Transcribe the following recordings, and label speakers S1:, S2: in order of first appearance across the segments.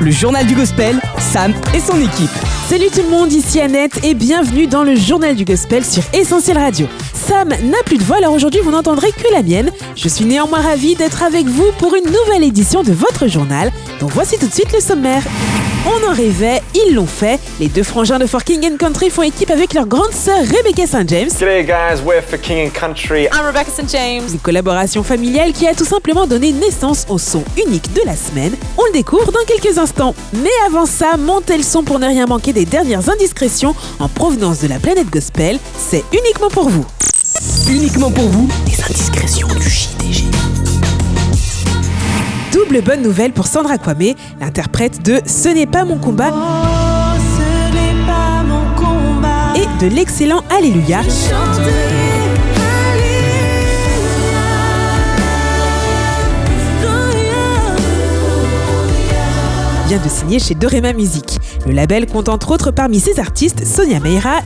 S1: Le journal du gospel, Sam et son équipe.
S2: Salut tout le monde, ici Annette et bienvenue dans le journal du gospel sur Essentiel Radio. Sam n'a plus de voix, alors aujourd'hui vous n'entendrez que la mienne. Je suis néanmoins ravie d'être avec vous pour une nouvelle édition de votre journal. Donc voici tout de suite le sommaire. On en rêvait, ils l'ont fait. Les deux frangins de For King and Country font équipe avec leur grande sœur Rebecca St. James.
S3: G'day guys, we're for King and Country.
S4: I'm Rebecca St. James.
S2: Une collaboration familiale qui a tout simplement donné naissance au son unique de la semaine. On le découvre dans quelques instants. Mais avant ça, montez le son pour ne rien manquer des dernières indiscrétions en provenance de la planète gospel. C'est uniquement pour vous.
S5: uniquement pour vous.
S6: Les indiscrétions du JDG.
S2: Double bonne nouvelle pour Sandra Kwame, l'interprète de Ce n'est pas mon combat et de l'excellent Alléluia. Vient de signer chez Dorema Music. Le label compte entre autres parmi ses artistes Sonia Meira,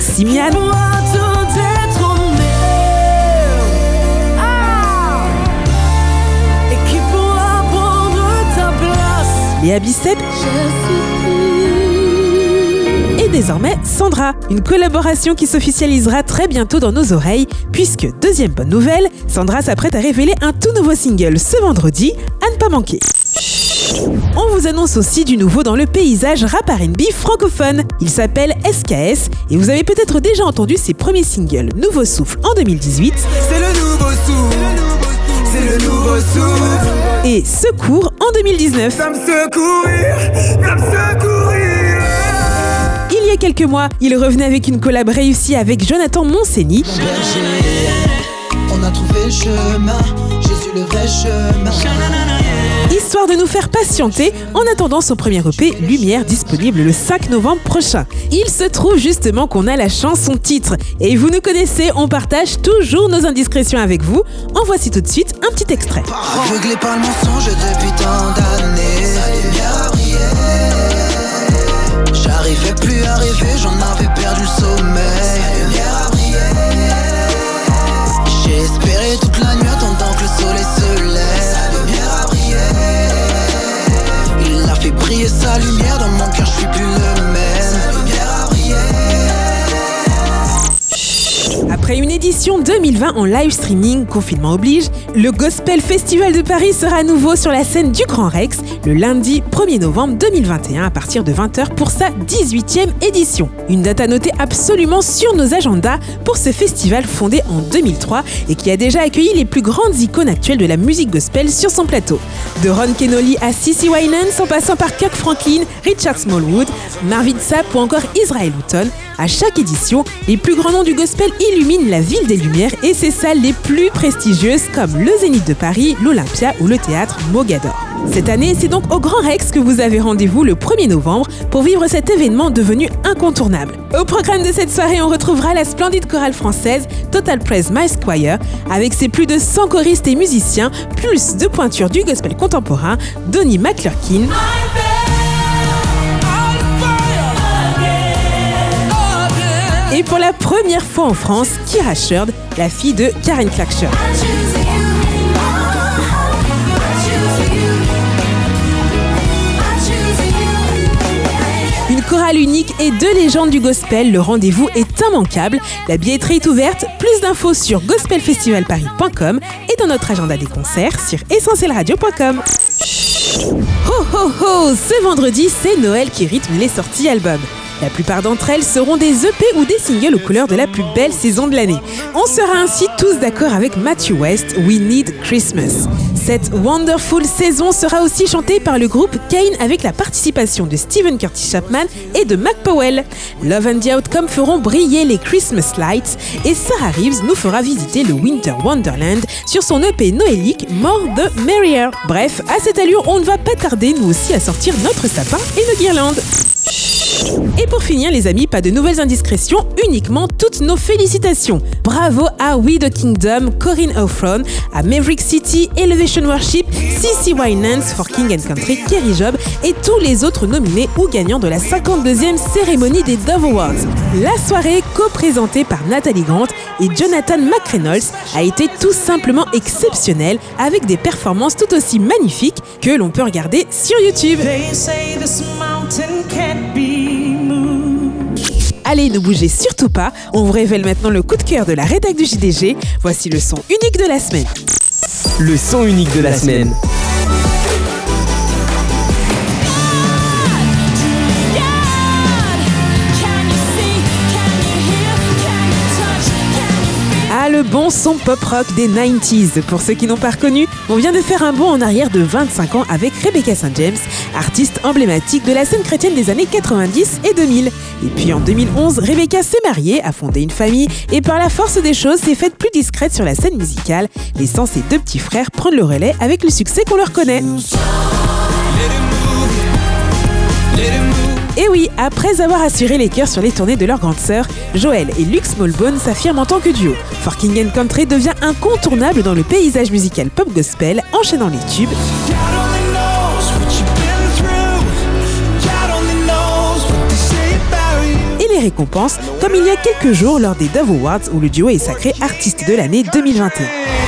S2: Simian, et désormais Sandra. Une collaboration qui s'officialisera très bientôt dans nos oreilles, puisque, deuxième bonne nouvelle, Sandra s'apprête à révéler un tout nouveau single ce vendredi, à ne pas manquer. On vous annonce aussi du nouveau dans le paysage rap R&B francophone. Il s'appelle SKS et vous avez peut-être déjà entendu ses premiers singles Nouveau Souffle en 2018
S7: C'est le nouveau souffle. C'est le nouveau souffle.
S2: et Secours en 2019.
S7: Ça me secourir. Ça me secourir.
S2: Il y a quelques mois, il revenait avec une collab réussie avec Jonathan Monseni
S8: On a trouvé le chemin, Jésus le vrai chemin.
S2: histoire de nous faire patienter en attendant son premier EP Lumière disponible le 5 novembre prochain. Il se trouve justement qu'on a la chanson titre et vous nous connaissez, on partage toujours nos indiscrétions avec vous. En voici tout de suite un petit extrait.
S8: Aveuglé par le mensonge depuis tant d'années. J'arrivais plus à rêver, j'en avais perdu
S2: 2020 en live streaming, confinement oblige, le Gospel Festival de Paris sera à nouveau sur la scène du Grand Rex le lundi 1er novembre 2021 à partir de 20h pour sa 18e édition. Une date à noter absolument sur nos agendas pour ce festival fondé en 2003 et qui a déjà accueilli les plus grandes icônes actuelles de la musique gospel sur son plateau. De Ron Kenoly à Cissy Winans en passant par Kirk Franklin, Richard Smallwood, Marvin Sapp ou encore Israel Houghton, à chaque édition, les plus grands noms du gospel illuminent la ville des Lumières et ses salles les plus prestigieuses comme le Zénith de Paris, l'Olympia ou le théâtre Mogador. Cette année, c'est donc au Grand Rex que vous avez rendez-vous le 1er novembre pour vivre cet événement devenu incontournable. Au programme de cette soirée, on retrouvera la splendide chorale française Total Praise My Squire avec ses plus de 100 choristes et musiciens, plus de pointures du gospel contemporain, Donnie McClurkin, Et pour la première fois en France, Kira Sherd, la fille de Karen Clark. Une chorale unique et deux légendes du gospel, le rendez-vous est immanquable. La billetterie est ouverte, plus d'infos sur gospelfestivalparis.com et dans notre agenda des concerts sur essentielradio.com. Ho ho ho Ce vendredi, c'est Noël qui rythme les sorties albums. La plupart d'entre elles seront des EP ou des singles aux couleurs de la plus belle saison de l'année. On sera ainsi tous d'accord avec Matthew West, We Need Christmas. Cette wonderful saison sera aussi chantée par le groupe Kane avec la participation de Stephen Curtis Chapman et de Mac Powell. Love and the Outcome feront briller les Christmas Lights et Sarah Reeves nous fera visiter le Winter Wonderland sur son EP noélique More the Merrier. Bref, à cette allure, on ne va pas tarder nous aussi à sortir notre sapin et nos guirlandes. Et pour finir, les amis, pas de nouvelles indiscrétions, uniquement toutes nos félicitations. Bravo à We the Kingdom, Corinne O'Fron, à Maverick City, Elevation Worship, CC Winans for King and Country, Kerry Job et tous les autres nominés ou gagnants de la 52e cérémonie des Dove Awards. La soirée, co-présentée par Nathalie Grant et Jonathan McReynolds, a été tout simplement exceptionnelle avec des performances tout aussi magnifiques que l'on peut regarder sur YouTube. Allez, ne bougez surtout pas, on vous révèle maintenant le coup de cœur de la rédac du JDG. Voici le son unique de la semaine.
S5: Le son unique de la semaine.
S2: Le bon son pop-rock des 90s. Pour ceux qui n'ont pas reconnu, on vient de faire un bond en arrière de 25 ans avec Rebecca St. James, artiste emblématique de la scène chrétienne des années 90 et 2000. Et puis en 2011, Rebecca s'est mariée, a fondé une famille et par la force des choses s'est faite plus discrète sur la scène musicale, laissant ses deux petits frères prendre le relais avec le succès qu'on leur connaît. Et oui, après avoir assuré les chœurs sur les tournées de leur grande sœur, Joël et Luke Smallbone s'affirment en tant que duo. For King and Country devient incontournable dans le paysage musical pop gospel, enchaînant les tubes. Et les récompenses, comme il y a quelques jours lors des Dove Awards où le duo est sacré artiste de l'année 2021.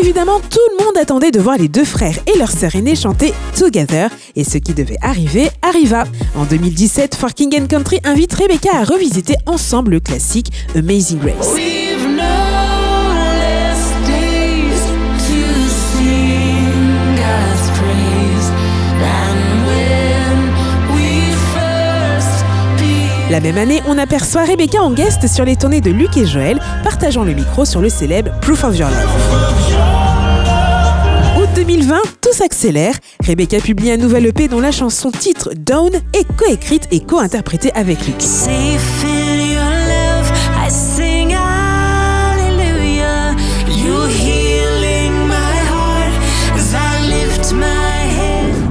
S2: Évidemment, tout le monde attendait de voir les deux frères et leur sœur aînée chanter Together, et ce qui devait arriver arriva. En 2017, For King and Country invite Rebecca à revisiter ensemble le classique Amazing Grace. La même année, on aperçoit Rebecca en guest sur les tournées de Luc et Joël, partageant le micro sur le célèbre Proof of Your Love. Août 2020, tout s'accélère. Rebecca publie un nouvel EP dont la chanson titre Down est coécrite et co-interprétée avec Luc.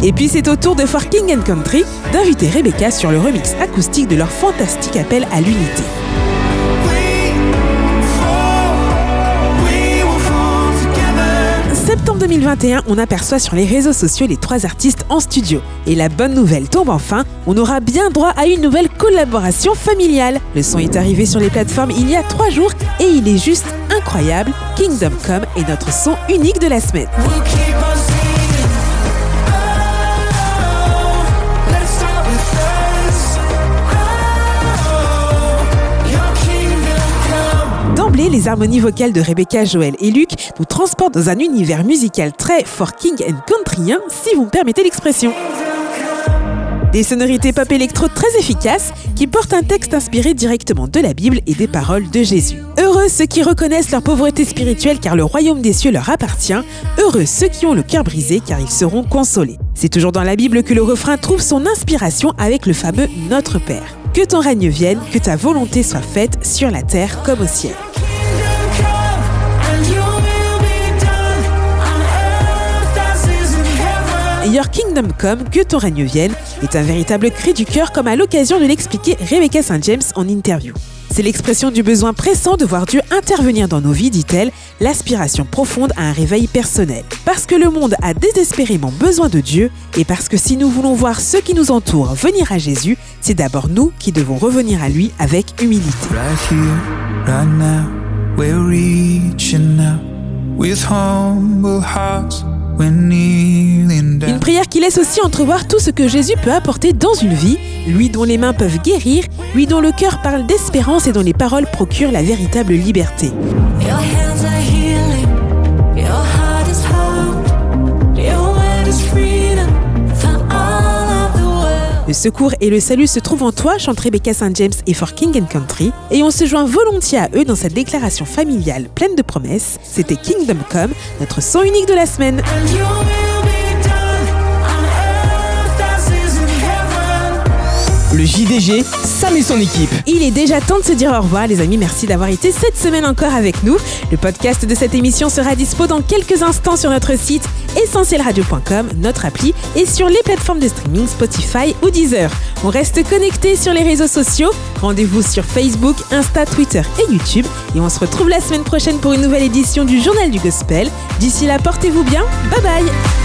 S2: Et puis c'est au tour de For King and Country d'inviter Rebecca sur le remix acoustique de leur fantastique appel à l'unité. 2021, on aperçoit sur les réseaux sociaux les trois artistes en studio. Et la bonne nouvelle tombe enfin, on aura bien droit à une nouvelle collaboration familiale. Le son est arrivé sur les plateformes il y a trois jours et il est juste incroyable. Kingdom Come est notre son unique de la semaine. Les harmonies vocales de Rebecca, Joël et Luc nous transportent dans un univers musical très for king and countryien, si vous me permettez l'expression. Des sonorités pop électro très efficaces qui portent un texte inspiré directement de la Bible et des paroles de Jésus. Heureux ceux qui reconnaissent leur pauvreté spirituelle car le royaume des cieux leur appartient. Heureux ceux qui ont le cœur brisé car ils seront consolés. C'est toujours dans la Bible que le refrain trouve son inspiration avec le fameux Notre Père. Que ton règne vienne, que ta volonté soit faite sur la terre comme au ciel. Kingdom Come, que ton règne vienne, est un véritable cri du cœur comme à l'occasion de l'expliquer Rebecca St. James en interview. C'est l'expression du besoin pressant de voir Dieu intervenir dans nos vies, dit-elle, l'aspiration profonde à un réveil personnel. Parce que le monde a désespérément besoin de Dieu et parce que si nous voulons voir ceux qui nous entourent venir à Jésus, c'est d'abord nous qui devons revenir à lui avec humilité. Une prière qui laisse aussi entrevoir tout ce que Jésus peut apporter dans une vie, lui dont les mains peuvent guérir, lui dont le cœur parle d'espérance et dont les paroles procurent la véritable liberté. Secours et le salut se trouvent en toi, chante Rebecca St. James et For King and Country, et on se joint volontiers à eux dans cette déclaration familiale pleine de promesses. C'était Kingdom Come, notre son unique de la semaine.
S1: JDG, Sam et son équipe.
S2: Il est déjà temps de se dire au revoir, les amis. Merci d'avoir été cette semaine encore avec nous. Le podcast de cette émission sera dispo dans quelques instants sur notre site essentielradio.com, notre appli et sur les plateformes de streaming Spotify ou Deezer. On reste connecté sur les réseaux sociaux. Rendez-vous sur Facebook, Insta, Twitter et YouTube. Et on se retrouve la semaine prochaine pour une nouvelle édition du Journal du Gospel. D'ici là, portez-vous bien. Bye bye.